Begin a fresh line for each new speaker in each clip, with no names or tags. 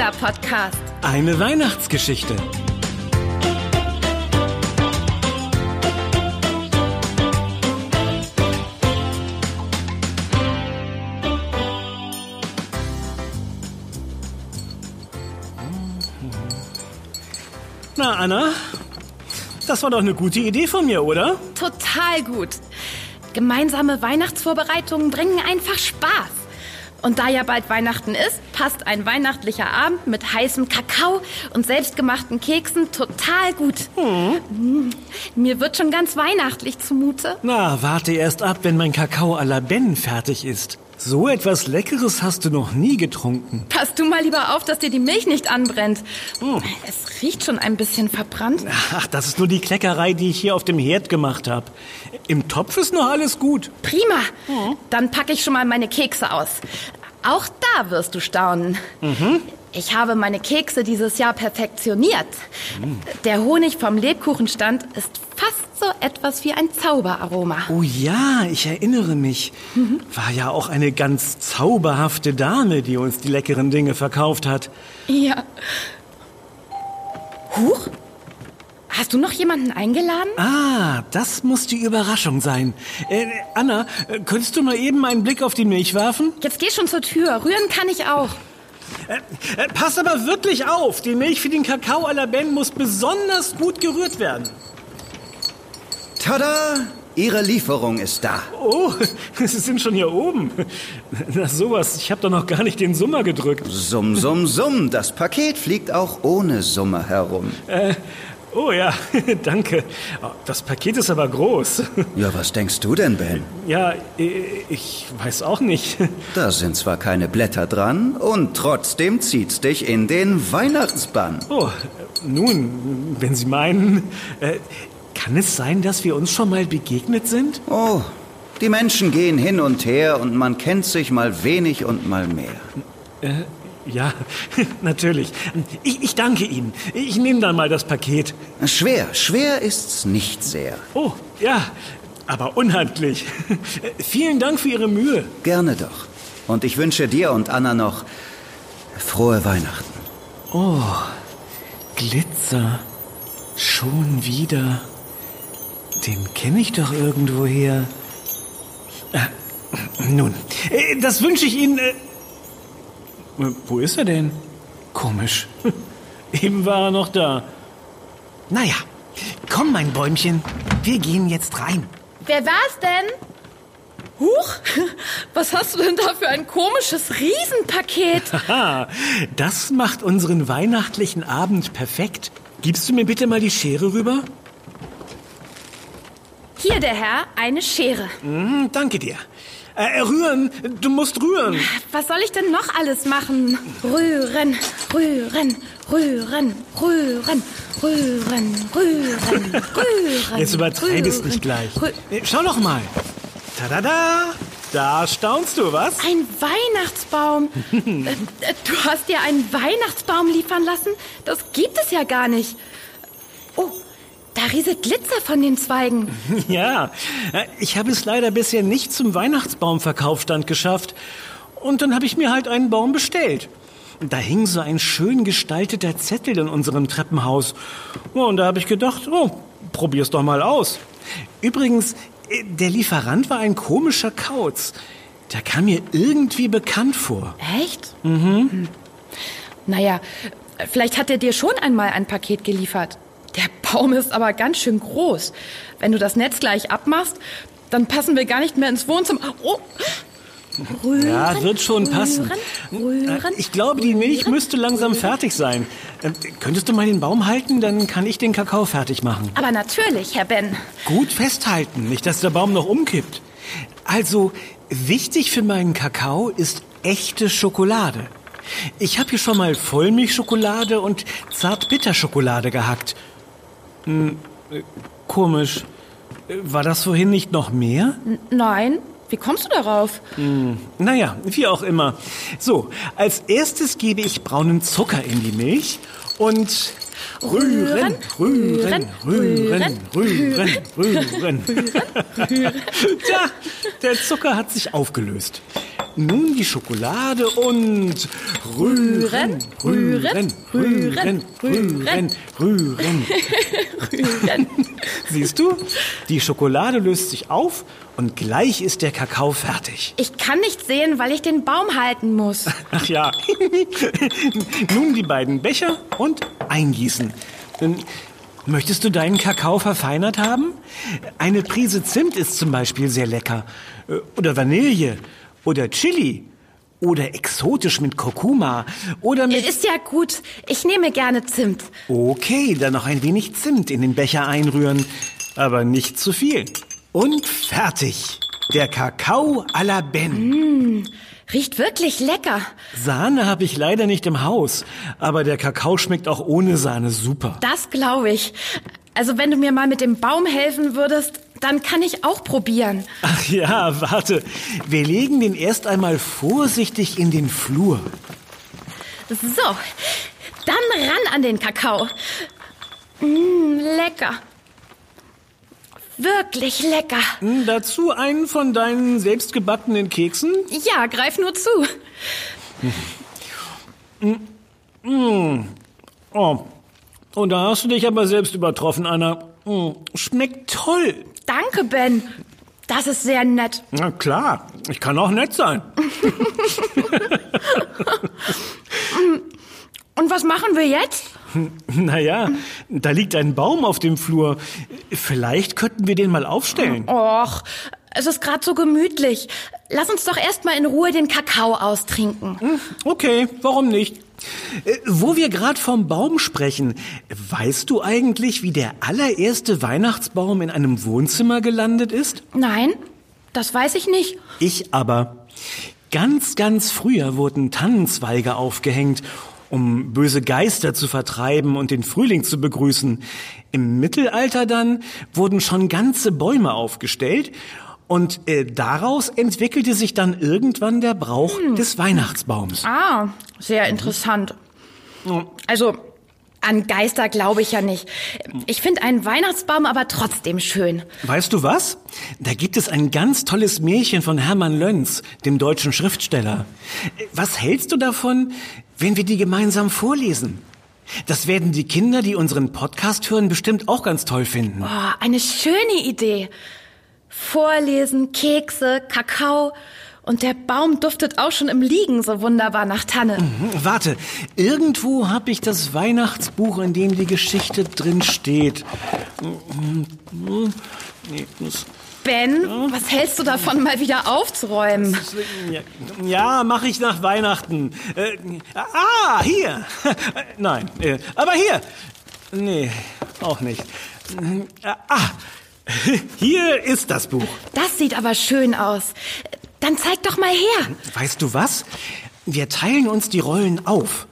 Kinderpodcast.
Eine Weihnachtsgeschichte. Na, Anna, das war doch eine gute Idee von mir, oder?
Total gut. Gemeinsame Weihnachtsvorbereitungen bringen einfach Spaß. Und da ja bald Weihnachten ist, passt ein weihnachtlicher Abend mit heißem Kakao und selbstgemachten Keksen total gut. Mm, Mir wird schon ganz weihnachtlich zumute.
Na, warte erst ab, wenn mein Kakao à la Ben fertig ist. So etwas Leckeres hast du noch nie getrunken.
Pass du mal lieber auf, dass dir die Milch nicht anbrennt. Es riecht schon ein bisschen verbrannt.
Ach, das ist nur die Kleckerei, die ich hier auf dem Herd gemacht habe. Im Topf ist noch alles gut.
Prima. Dann packe ich schon mal meine Kekse aus. Auch da wirst du staunen. Ich habe meine Kekse dieses Jahr perfektioniert. Der Honig vom Lebkuchenstand ist fast so etwas wie ein Zauberaroma.
Oh ja, ich erinnere mich. War ja auch eine ganz zauberhafte Dame, die uns die leckeren Dinge verkauft hat.
Ja. Huch? Hast du noch jemanden eingeladen?
Ah, das muss die Überraschung sein. Äh, Anna, äh, könntest du mal eben einen Blick auf die Milch werfen?
Jetzt geh schon zur Tür. Rühren kann ich auch.
Äh, pass aber wirklich auf. Die Milch für den Kakao à la Ben muss besonders gut gerührt werden.
Tada! Ihre Lieferung ist da.
Oh, Sie sind schon hier oben. Na sowas, ich habe doch noch gar nicht den Summer gedrückt.
Summ, summ, summ. Das Paket fliegt auch ohne Summe herum.
Oh ja, danke. Oh, Das Paket ist aber groß.
Ja, was denkst du denn, Ben?
Ja, äh, ich weiß auch nicht.
Da sind zwar keine Blätter dran und trotzdem zieht's dich in den Weihnachtsbann.
Oh, nun, wenn Sie meinen, äh, kann es sein, dass wir uns schon mal begegnet sind?
Oh, die Menschen gehen hin und her und man kennt sich mal wenig und mal mehr.
Ja, natürlich. Ich, ich danke Ihnen. Ich nehme dann mal das Paket.
Schwer, schwer ist's nicht sehr.
Oh, ja, aber unhandlich. Vielen Dank für Ihre Mühe.
Gerne doch. Und ich wünsche dir und Anna noch frohe Weihnachten.
Oh, Glitzer. Schon wieder. Den kenne ich doch irgendwoher. Äh, nun, äh, das wünsche ich Ihnen. Äh, äh, wo ist er denn? Komisch. Eben war er noch da. Naja, komm, mein Bäumchen. Wir gehen jetzt rein.
Wer war's denn? Huch, was hast du denn da für ein komisches Riesenpaket?
Haha, das macht unseren weihnachtlichen Abend perfekt. Gibst du mir bitte mal die Schere rüber?
Hier, der Herr, eine Schere.
Hm, danke dir. Äh, rühren, du musst rühren.
Was soll ich denn noch alles machen? Rühren, rühren, rühren, rühren, rühren, rühren, rühren.
Jetzt übertreib es nicht gleich. Äh, Schau doch mal. Tada! Da staunst du, was?
Ein Weihnachtsbaum. Äh, äh, du hast dir einen Weihnachtsbaum liefern lassen? Das gibt es ja gar nicht. Oh, da rieselt Glitzer von den Zweigen.
Ja, äh, ich habe es leider bisher nicht zum Weihnachtsbaumverkaufsstand geschafft. Und dann habe ich mir halt einen Baum bestellt. Da hing so ein schön gestalteter Zettel in unserem Treppenhaus. Und da habe ich gedacht, oh, probier's doch mal aus. Übrigens, äh, der Lieferant war ein komischer Kauz. Der kam mir irgendwie bekannt vor.
Echt? Mhm. Naja, vielleicht hat er dir schon einmal ein Paket geliefert. Der Baum ist aber ganz schön groß. Wenn du das Netz gleich abmachst, dann passen wir gar nicht mehr ins Wohnzimmer. Oh. Rühren,
Ja, wird schon passen.
Rühren,
Äh,
rühren,
Ich glaube, die Milch müsste langsam fertig sein. Äh, Könntest du mal den Baum halten, dann kann ich den Kakao fertig machen.
Aber natürlich, Herr Ben.
Gut festhalten, nicht dass der Baum noch umkippt. Also, wichtig für meinen Kakao ist echte Schokolade. Ich habe hier schon mal Vollmilchschokolade und Zartbitterschokolade gehackt. Hm, komisch. War das vorhin nicht noch mehr?
Nein, wie kommst du darauf?
Naja, wie auch immer. So, als erstes gebe ich braunen Zucker in die Milch und rühren, rühren, rühren, rühren, rühren. Tja, der Zucker hat sich aufgelöst. Nun die Schokolade und rühren,
Rühren,
rühren,
rühren,
rühren, rühren. Siehst du, die Schokolade löst sich auf und gleich ist der Kakao fertig.
Ich kann nicht sehen, weil ich den Baum halten muss.
Ach ja. Nun die beiden Becher und eingießen. Ähm, Möchtest du deinen Kakao verfeinert haben? Eine Prise Zimt ist zum Beispiel sehr lecker. Äh, Oder Vanille. Oder Chili. Oder exotisch mit Kurkuma. Oder mit...
Ist ja gut. Ich nehme gerne Zimt.
Okay, dann noch ein wenig Zimt in den Becher einrühren. Aber nicht zu viel. Und fertig. Der Kakao à la Ben.
Riecht wirklich lecker.
Sahne habe ich leider nicht im Haus, aber der Kakao schmeckt auch ohne Sahne super.
Das glaube ich. Also wenn du mir mal mit dem Baum helfen würdest, dann kann ich auch probieren.
Ach ja, warte. Wir legen den erst einmal vorsichtig in den Flur.
So, dann ran an den Kakao. Mmm, lecker. Wirklich lecker.
Hm, Dazu einen von deinen selbstgebackenen Keksen?
Ja, greif nur zu.
Oh, und da hast du dich aber selbst übertroffen, Anna. Hm, Schmeckt toll.
Danke, Ben. Das ist sehr nett.
Na klar, ich kann auch nett sein.
Und was machen wir jetzt?
Naja, da liegt ein Baum auf dem Flur. Vielleicht könnten wir den mal aufstellen.
Och, es ist gerade so gemütlich. Lass uns doch erstmal in Ruhe den Kakao austrinken.
Okay, warum nicht? Äh, Wo wir gerade vom Baum sprechen, weißt du eigentlich, wie der allererste Weihnachtsbaum in einem Wohnzimmer gelandet ist?
Nein, das weiß ich nicht.
Ich aber. Ganz, ganz früher wurden Tannenzweige aufgehängt, um böse Geister zu vertreiben und den Frühling zu begrüßen. Im Mittelalter dann wurden schon ganze Bäume aufgestellt und äh, daraus entwickelte sich dann irgendwann der Brauch des Weihnachtsbaums.
Ah, sehr interessant. Also, an Geister glaube ich ja nicht. Ich finde einen Weihnachtsbaum aber trotzdem schön.
Weißt du was? Da gibt es ein ganz tolles Märchen von Hermann Löns, dem deutschen Schriftsteller. Was hältst du davon, wenn wir die gemeinsam vorlesen? Das werden die Kinder, die unseren Podcast hören, bestimmt auch ganz toll finden.
Oh, eine schöne Idee. Vorlesen, Kekse, Kakao. Und der Baum duftet auch schon im Liegen so wunderbar nach Tanne.
Hm, Warte, irgendwo habe ich das Weihnachtsbuch, in dem die Geschichte drin steht.
Ben, was hältst du davon, mal wieder aufzuräumen?
Ja, mache ich nach Weihnachten. Äh, ah, hier. Nein, äh, aber hier. Nee, auch nicht. Ah, hier ist das Buch.
Das sieht aber schön aus. Dann zeig doch mal her.
Weißt du was? Wir teilen uns die Rollen auf.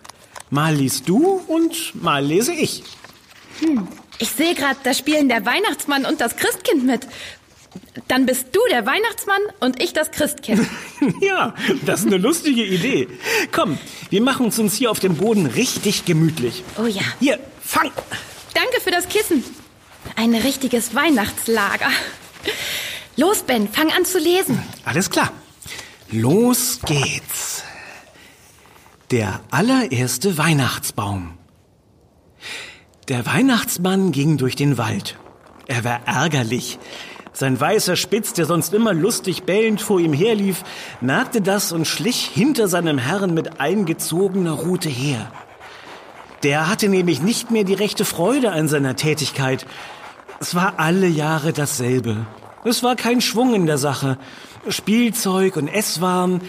Mal liest du und mal lese ich.
Ich sehe gerade, da spielen der Weihnachtsmann und das Christkind mit. Dann bist du der Weihnachtsmann und ich das Christkind.
Ja, das ist eine lustige Idee. Komm, wir machen es uns hier auf dem Boden richtig gemütlich.
Oh ja.
Hier, fang!
Danke für das Kissen. Ein richtiges Weihnachtslager. Los, Ben, fang an zu lesen.
Alles klar. Los geht's. Der allererste Weihnachtsbaum. Der Weihnachtsmann ging durch den Wald. Er war ärgerlich. Sein weißer Spitz, der sonst immer lustig bellend vor ihm herlief, merkte das und schlich hinter seinem Herrn mit eingezogener Rute her. Der hatte nämlich nicht mehr die rechte Freude an seiner Tätigkeit. Es war alle Jahre dasselbe. Es war kein Schwung in der Sache. Spielzeug und Esswaren,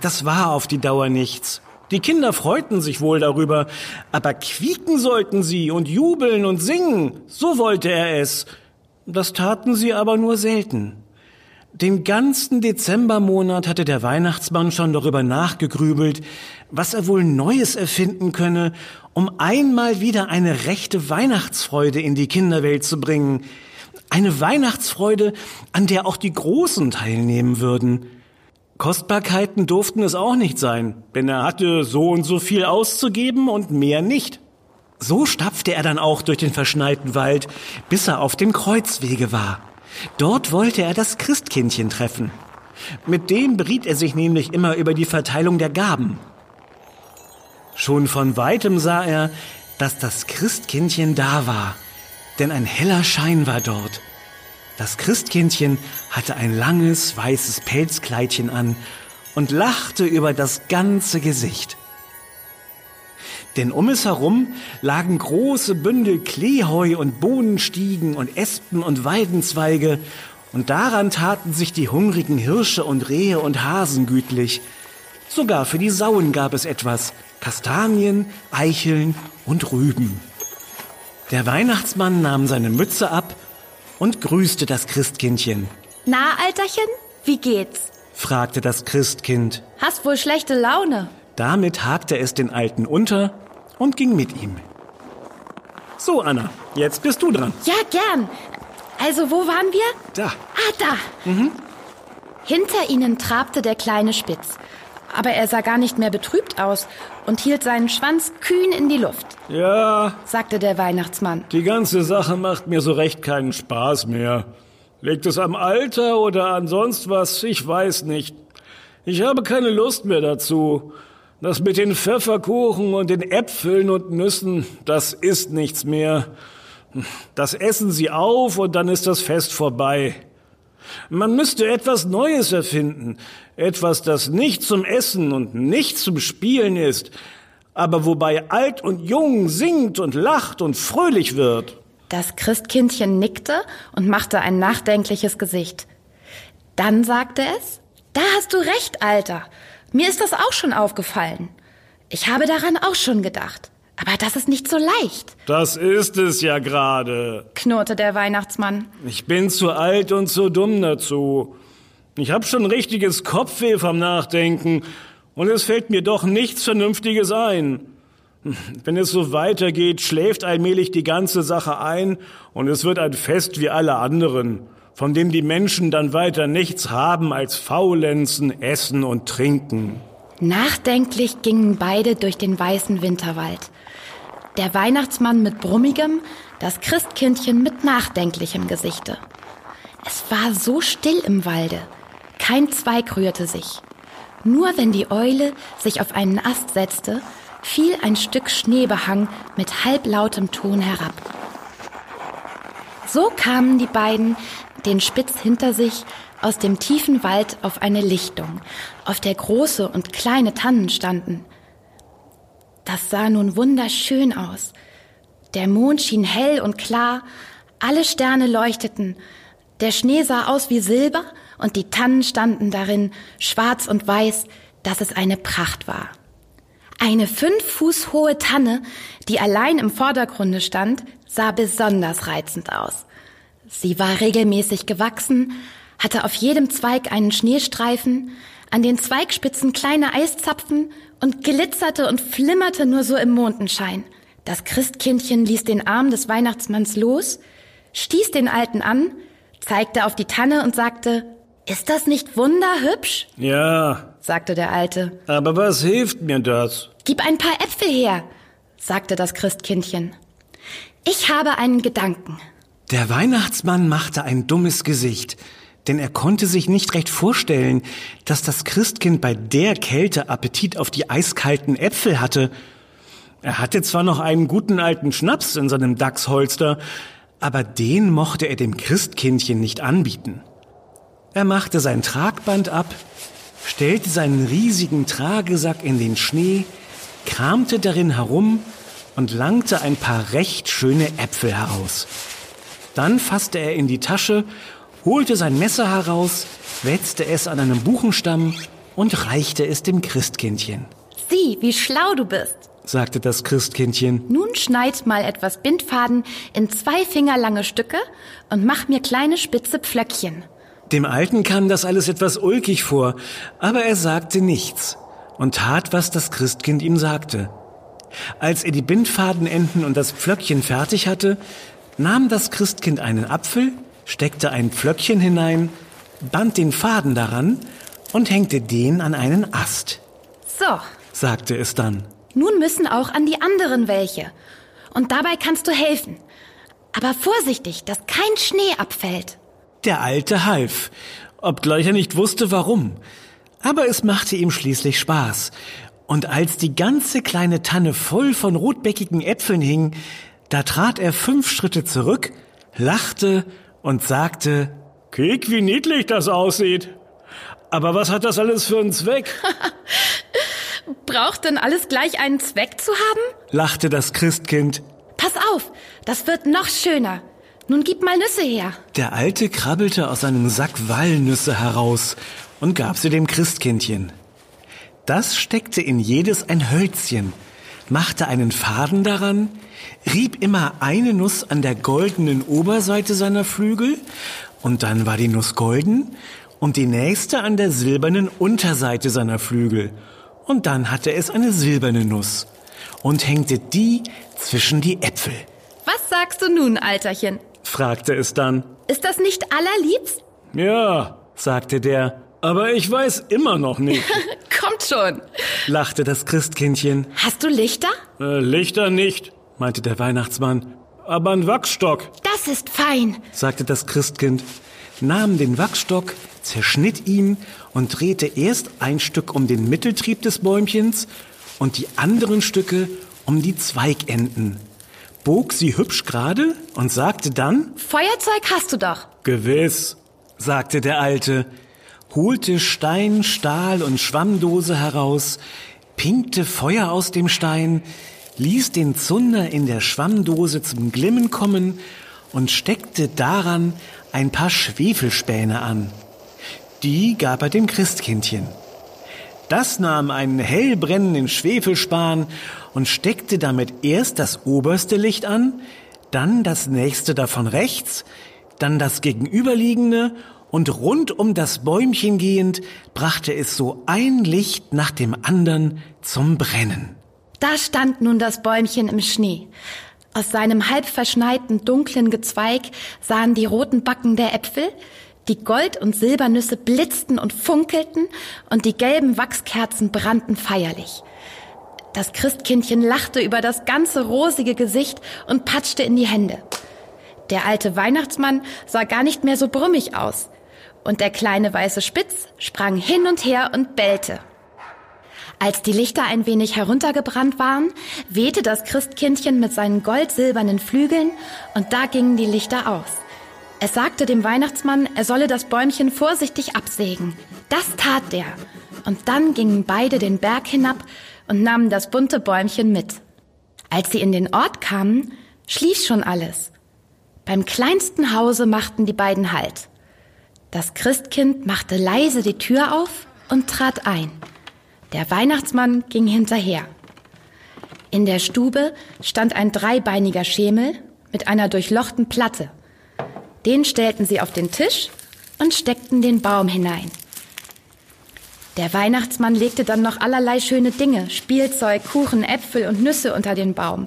das war auf die Dauer nichts. Die Kinder freuten sich wohl darüber, aber quieken sollten sie und jubeln und singen, so wollte er es. Das taten sie aber nur selten. Den ganzen Dezembermonat hatte der Weihnachtsmann schon darüber nachgegrübelt, was er wohl Neues erfinden könne, um einmal wieder eine rechte Weihnachtsfreude in die Kinderwelt zu bringen. Eine Weihnachtsfreude, an der auch die Großen teilnehmen würden. Kostbarkeiten durften es auch nicht sein, denn er hatte so und so viel auszugeben und mehr nicht. So stapfte er dann auch durch den verschneiten Wald, bis er auf dem Kreuzwege war. Dort wollte er das Christkindchen treffen. Mit dem beriet er sich nämlich immer über die Verteilung der Gaben. Schon von weitem sah er, dass das Christkindchen da war, denn ein heller Schein war dort. Das Christkindchen hatte ein langes weißes Pelzkleidchen an und lachte über das ganze Gesicht. Denn um es herum lagen große Bündel Kleeheu und Bohnenstiegen und Espen und Weidenzweige, und daran taten sich die hungrigen Hirsche und Rehe und Hasen gütlich. Sogar für die Sauen gab es etwas, Kastanien, Eicheln und Rüben. Der Weihnachtsmann nahm seine Mütze ab und grüßte das Christkindchen.
Na, Alterchen, wie geht's?
fragte das Christkind.
Hast wohl schlechte Laune.
Damit hakte es den Alten unter und ging mit ihm. So, Anna, jetzt bist du dran.
Ja, gern. Also, wo waren wir?
Da.
Ah, da. Hinter ihnen trabte der kleine Spitz. Aber er sah gar nicht mehr betrübt aus und hielt seinen Schwanz kühn in die Luft,
Ja,
sagte der Weihnachtsmann.
die ganze Sache macht mir so recht keinen Spaß mehr. Liegt es am Alter oder an sonst was? Ich weiß nicht. Ich habe keine Lust mehr dazu. Das mit den Pfefferkuchen und den Äpfeln und Nüssen, das ist nichts mehr. Das essen sie auf und dann ist das Fest vorbei. Man müsste etwas Neues erfinden. Etwas, das nicht zum Essen und nicht zum Spielen ist, aber wobei alt und jung singt und lacht und fröhlich wird.
Das Christkindchen nickte und machte ein nachdenkliches Gesicht. Dann sagte es, da hast du recht, Alter. Mir ist das auch schon aufgefallen. Ich habe daran auch schon gedacht. Aber das ist nicht so leicht,
Das ist es ja gerade.
knurrte der Weihnachtsmann.
Ich bin zu alt und zu dumm dazu. Ich hab schon richtiges Kopfweh vom Nachdenken und es fällt mir doch nichts Vernünftiges ein. Wenn es so weitergeht, schläft allmählich die ganze Sache ein und es wird ein Fest wie alle anderen, von dem die Menschen dann weiter nichts haben als Faulenzen, Essen und Trinken.
Nachdenklich gingen beide durch den weißen Winterwald. Der Weihnachtsmann mit brummigem, das Christkindchen mit nachdenklichem Gesichte. Es war so still im Walde. Kein Zweig rührte sich. Nur wenn die Eule sich auf einen Ast setzte, fiel ein Stück Schneebehang mit halblautem Ton herab. So kamen die beiden, den Spitz hinter sich, aus dem tiefen Wald auf eine Lichtung, auf der große und kleine Tannen standen. Das sah nun wunderschön aus. Der Mond schien hell und klar, alle Sterne leuchteten, der Schnee sah aus wie Silber und die Tannen standen darin, schwarz und weiß, dass es eine Pracht war. Eine fünf Fuß hohe Tanne, die allein im Vordergrunde stand, sah besonders reizend aus. Sie war regelmäßig gewachsen, hatte auf jedem Zweig einen Schneestreifen, an den Zweigspitzen kleine Eiszapfen und glitzerte und flimmerte nur so im Mondenschein. Das Christkindchen ließ den Arm des Weihnachtsmanns los, stieß den Alten an, zeigte auf die Tanne und sagte, ist das nicht wunderhübsch?
Ja,
sagte der Alte.
aber was hilft mir das?
Gib ein paar Äpfel her, sagte das Christkindchen. Ich habe einen Gedanken.
Der Weihnachtsmann machte ein dummes Gesicht, denn er konnte sich nicht recht vorstellen, dass das Christkind bei der Kälte Appetit auf die eiskalten Äpfel hatte. Er hatte zwar noch einen guten alten Schnaps in seinem Dachsholster, aber den mochte er dem Christkindchen nicht anbieten. Er machte sein Tragband ab, stellte seinen riesigen Tragesack in den Schnee, kramte darin herum und langte ein paar recht schöne Äpfel heraus. Dann fasste er in die Tasche, holte sein Messer heraus, wetzte es an einem Buchenstamm und reichte es dem Christkindchen.
Sieh, wie schlau du bist.
Sagte das Christkindchen.
Nun schneid mal etwas Bindfaden in zwei fingerlange Stücke und mach mir kleine spitze Pflöckchen.
Dem Alten kam das alles etwas ulkig vor, aber er sagte nichts und tat, was das Christkind ihm sagte. Als er die Bindfadenenden und das Pflöckchen fertig hatte, nahm das Christkind einen Apfel, steckte ein Pflöckchen hinein, band den Faden daran und hängte den an einen Ast,
So,
sagte es dann.
nun müssen auch an die anderen welche. Und dabei kannst du helfen. Aber vorsichtig, dass kein Schnee abfällt.
Der Alte half, obgleich er nicht wusste warum. Aber es machte ihm schließlich Spaß. Und als die ganze kleine Tanne voll von rotbäckigen Äpfeln hing, da trat er fünf Schritte zurück, lachte und sagte, Kick, wie niedlich das aussieht. Aber was hat das alles für einen Zweck?
Braucht denn alles gleich einen Zweck zu haben?
lachte das Christkind.
Pass auf, das wird noch schöner. Nun gib mal Nüsse her.
Der Alte krabbelte aus seinem Sack Walnüsse heraus und gab sie dem Christkindchen. Das steckte in jedes ein Hölzchen, machte einen Faden daran, rieb immer eine Nuss an der goldenen Oberseite seiner Flügel, und dann war die Nuss golden, und die nächste an der silbernen Unterseite seiner Flügel, und dann hatte es eine silberne Nuss, und hängte die zwischen die Äpfel.
Was sagst du nun, Alterchen?
fragte es dann.
Ist das nicht allerliebst?
Ja, sagte der, aber ich weiß immer noch nicht,
Schon.
lachte das Christkindchen.
Hast du Lichter?
Äh, Lichter nicht, meinte der Weihnachtsmann, aber ein Wachsstock,
Das ist fein.
sagte das Christkind, nahm den Wachsstock, zerschnitt ihn und drehte erst ein Stück um den Mitteltrieb des Bäumchens und die anderen Stücke um die Zweigenden, bog sie hübsch gerade und sagte dann,
Feuerzeug hast du doch.
Gewiss, sagte der Alte, holte Stein, Stahl und Schwammdose heraus, pinkte Feuer aus dem Stein, ließ den Zunder in der Schwammdose zum Glimmen kommen und steckte daran ein paar Schwefelspäne an. Die gab er dem Christkindchen. Das nahm einen hell brennenden Schwefelspan und steckte damit erst das oberste Licht an, dann das nächste davon rechts, dann das gegenüberliegende und rund um das Bäumchen gehend brachte es so ein Licht nach dem anderen zum Brennen.
Da stand nun das Bäumchen im Schnee. Aus seinem halb verschneiten, dunklen Gezweig sahen die roten Backen der Äpfel, die Gold- und Silbernüsse blitzten und funkelten und die gelben Wachskerzen brannten feierlich. Das Christkindchen lachte über das ganze rosige Gesicht und patschte in die Hände. Der alte Weihnachtsmann sah gar nicht mehr so brummig aus. Und der kleine weiße Spitz sprang hin und her und bellte. Als die Lichter ein wenig heruntergebrannt waren, wehte das Christkindchen mit seinen goldsilbernen Flügeln und da gingen die Lichter aus. Es sagte dem Weihnachtsmann, er solle das Bäumchen vorsichtig absägen. Das tat der. Und dann gingen beide den Berg hinab und nahmen das bunte Bäumchen mit. Als sie in den Ort kamen, schlief schon alles. Beim kleinsten Hause machten die beiden Halt. Das Christkind machte leise die Tür auf und trat ein. Der Weihnachtsmann ging hinterher. In der Stube stand ein dreibeiniger Schemel mit einer durchlochten Platte. Den stellten sie auf den Tisch und steckten den Baum hinein. Der Weihnachtsmann legte dann noch allerlei schöne Dinge, Spielzeug, Kuchen, Äpfel und Nüsse unter den Baum.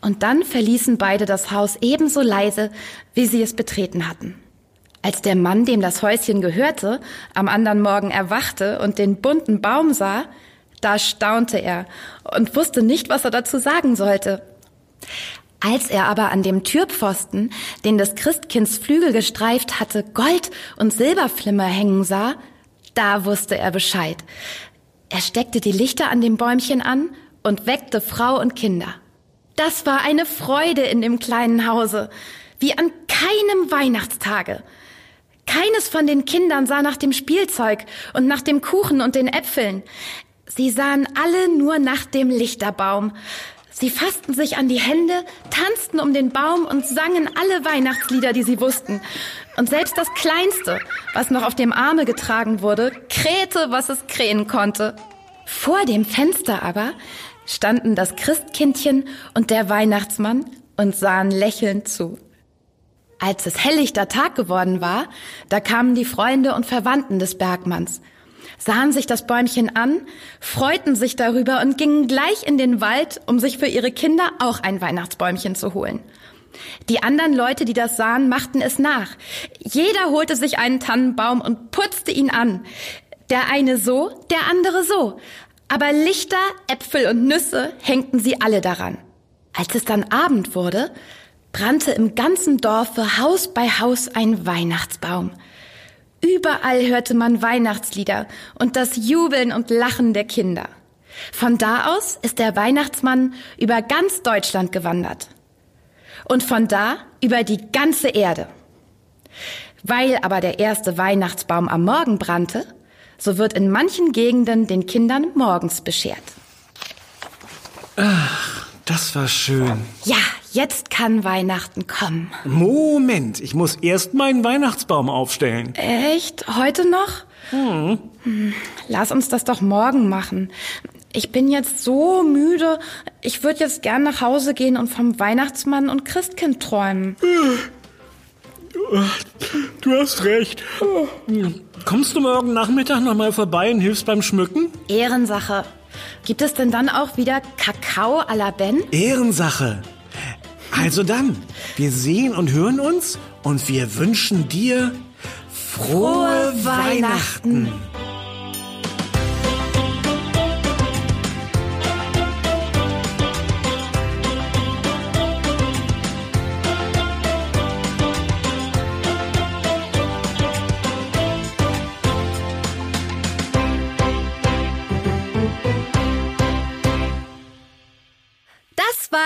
Und dann verließen beide das Haus ebenso leise, wie sie es betreten hatten. Als der Mann, dem das Häuschen gehörte, am anderen Morgen erwachte und den bunten Baum sah, da staunte er und wusste nicht, was er dazu sagen sollte. Als er aber an dem Türpfosten, den des Christkinds Flügel gestreift hatte, Gold- und Silberflimmer hängen sah, da wusste er Bescheid. Er steckte die Lichter an dem Bäumchen an und weckte Frau und Kinder. Das war eine Freude in dem kleinen Hause, wie an keinem Weihnachtstage. Keines von den Kindern sah nach dem Spielzeug und nach dem Kuchen und den Äpfeln. Sie sahen alle nur nach dem Lichterbaum. Sie fassten sich an die Hände, tanzten um den Baum und sangen alle Weihnachtslieder, die sie wussten. Und selbst das Kleinste, was noch auf dem Arme getragen wurde, krähte, was es krähen konnte. Vor dem Fenster aber standen das Christkindchen und der Weihnachtsmann und sahen lächelnd zu. Als es helllichter Tag geworden war, da kamen die Freunde und Verwandten des Bergmanns, sahen sich das Bäumchen an, freuten sich darüber und gingen gleich in den Wald, um sich für ihre Kinder auch ein Weihnachtsbäumchen zu holen. Die anderen Leute, die das sahen, machten es nach. Jeder holte sich einen Tannenbaum und putzte ihn an. Der eine so, der andere so. Aber Lichter, Äpfel und Nüsse hängten sie alle daran. Als es dann Abend wurde, brannte im ganzen Dorfe Haus bei Haus ein Weihnachtsbaum. Überall hörte man Weihnachtslieder und das Jubeln und Lachen der Kinder. Von da aus ist der Weihnachtsmann über ganz Deutschland gewandert. Und von da über die ganze Erde. Weil aber der erste Weihnachtsbaum am Morgen brannte, so wird in manchen Gegenden den Kindern morgens beschert.
Ach, das war schön.
Ja, jetzt kann Weihnachten kommen.
Moment, ich muss erst meinen Weihnachtsbaum aufstellen.
Echt? Heute noch? Hm. Lass uns das doch morgen machen. Ich bin jetzt so müde. Ich würde jetzt gern nach Hause gehen und vom Weihnachtsmann und Christkind träumen.
Du hast recht. Kommst du morgen Nachmittag noch mal vorbei und hilfst beim Schmücken?
Ehrensache. Gibt es denn dann auch wieder Kakao à la Ben?
Ehrensache. Also dann, wir sehen und hören uns und wir wünschen dir frohe, frohe Weihnachten. Weihnachten.